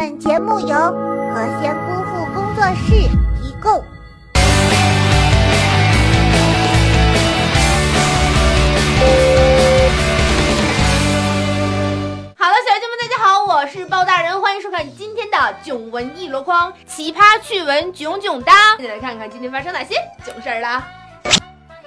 本节目由何仙姑父工作室提供。好了，小朋友们，大家好，我是包大人，欢迎收看今天的囧闻一箩筐，奇葩趣闻囧囧当。一起来看看今天发生哪些囧事儿了。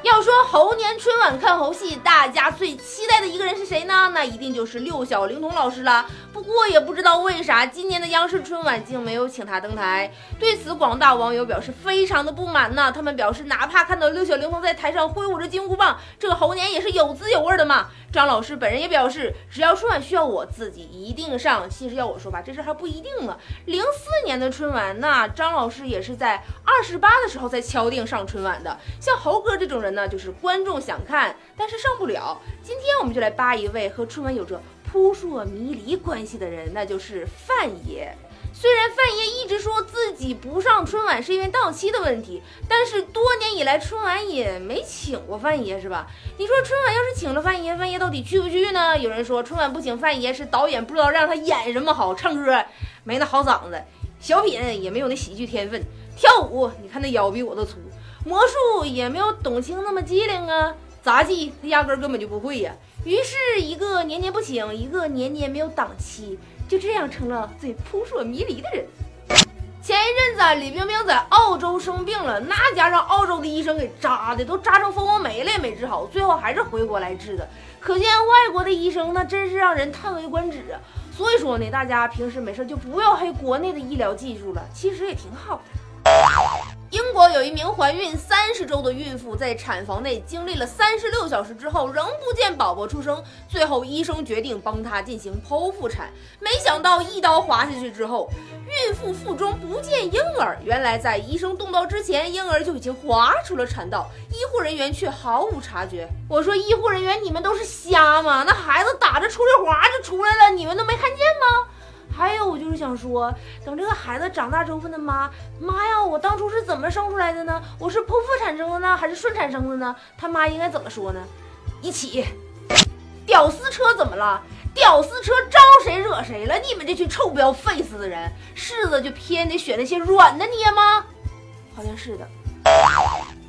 要说猴年春晚看猴戏，大家最期待的一个人是谁呢？那一定就是六小龄童老师了。不过也不知道为啥，今年的央视春晚竟没有请他登台。对此，广大网友表示非常的不满呢。他们表示，哪怕看到六小龄童在台上挥舞着金箍棒，这个猴年也是有滋有味的嘛。张老师本人也表示，只要春晚需要我自己一定上。其实要我说吧，这事还不一定呢。零四年的春晚，那张老师也是在二十八的时候才敲定上春晚的。像猴哥这种人呢，就是观众想看，但是上不了。今天我们就来扒一位和春晚有着扑朔迷离关系的人，那就是范爷。虽然范爷一直说自己不上春晚是因为档期的问题，但是多年以来春晚也没请过范爷，是吧？你说春晚要是请了范爷，范爷到底去不去呢？有人说春晚不请范爷是导演不知道让他演什么好，唱歌没那好嗓子，小品也没有那喜剧天分，跳舞你看那腰比我都粗，魔术也没有董卿那么机灵啊，杂技他压根根本就不会呀。于是，一个年年不请，一个年年没有档期。就这样成了最扑朔迷离的人。前一阵子，李冰冰在澳洲生病了，那家让澳洲的医生给扎的，都扎成蜂窝煤了也没治好，最后还是回国来治的。可见外国的医生那真是让人叹为观止啊！所以说呢，大家平时没事就不要黑国内的医疗技术了，其实也挺好的。英国有一名怀孕三十周的孕妇，在产房内经历了三十六小时之后，仍不见宝宝出生。最后，医生决定帮她进行剖腹产。没想到一刀划下去之后，孕妇腹中不见婴儿。原来，在医生动刀之前，婴儿就已经滑出了产道，医护人员却毫无察觉。我说，医护人员，你们都是瞎吗？那孩子打着出溜滑就出来了，你们都没看见吗？说，等这个孩子长大之后问他妈：“妈呀，我当初是怎么生出来的呢？我是剖腹产生的呢，还是顺产生的呢？”他妈应该怎么说呢？一起。屌丝车怎么了？屌丝车招谁惹谁了？你们这群臭不要 face 的人，柿子就偏得选那些软的捏吗？好像是的。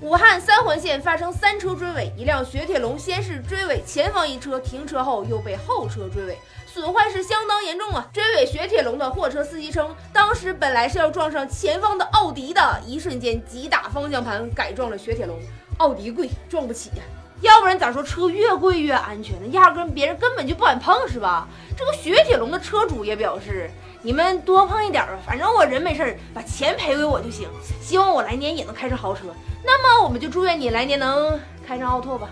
武汉三环线发生三车追尾，一辆雪铁龙先是追尾前方一车，停车后又被后车追尾，损坏是相当严重啊！追尾雪铁龙的货车司机称，当时本来是要撞上前方的奥迪的，一瞬间急打方向盘改撞了雪铁龙。奥迪贵，撞不起呀！要不然咋说车越贵越安全呢？压根别人根本就不敢碰，是吧？这个雪铁龙的车主也表示。你们多碰一点吧，反正我人没事儿，把钱赔给我就行。希望我来年也能开上豪车。那么我们就祝愿你来年能开上奥拓吧。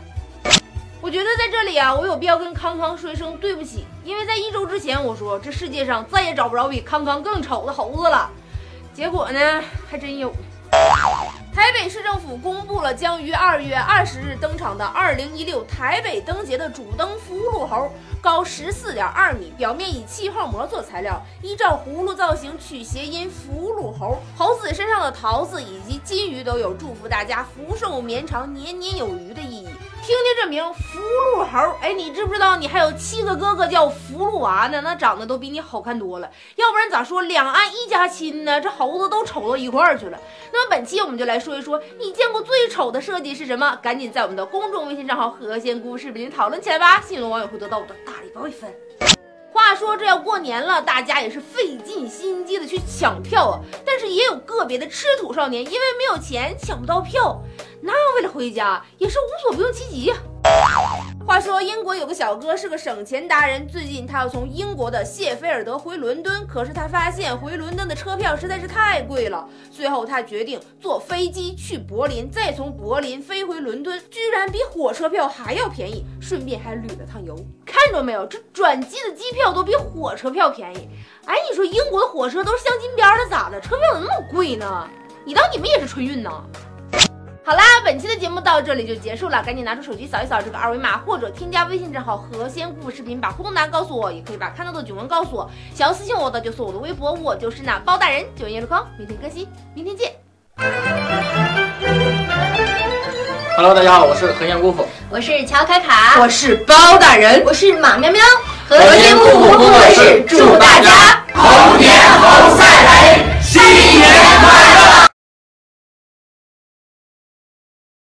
我觉得在这里啊，我有必要跟康康说一声对不起，因为在一周之前我说这世界上再也找不着比康康更丑的猴子了，结果呢还真有。台北市政府公布了将于二月二十日登场的二零一六台北灯节的主灯福禄猴。高十四点二米，表面以气泡膜做材料，依照葫芦造型取谐音“福禄猴”。猴子身上的桃子以及金鱼都有祝福大家福寿绵长、年年有余的意。听听这名福禄猴，哎，你知不知道你还有七个哥哥叫福禄娃呢？那长得都比你好看多了。要不然咋说两岸一家亲呢？这猴子都丑到一块儿去了。那么本期我们就来说一说，你见过最丑的设计是什么？赶紧在我们的公众微信账号“和仙姑视频”讨论起来吧！幸运网友会得到我的大礼包一份。话说这要过年了，大家也是费尽心机的去抢票啊。但是也有个别的吃土少年，因为没有钱抢不到票。那为了回家，也是无所不用其极。说英国有个小哥是个省钱达人，最近他要从英国的谢菲尔德回伦敦，可是他发现回伦敦的车票实在是太贵了。最后他决定坐飞机去柏林，再从柏林飞回伦敦，居然比火车票还要便宜，顺便还旅了趟游。看着没有，这转机的机票都比火车票便宜。哎，你说英国的火车都是镶金边的，咋的？车票怎么那么贵呢？你当你们也是春运呢？好啦，本期的节目到这里就结束了，赶紧拿出手机扫一扫这个二维码，或者添加微信账号“何仙姑视频”，把互动答案告诉我，也可以把看到的囧文告诉我。想要私信我的，就搜我的微博，我就是那包大人，九月日康，明天更新，明天见。Hello，大家好，我是何仙姑父，我是乔卡卡，我是包大人，我是马喵喵，何仙姑父工作室祝大家。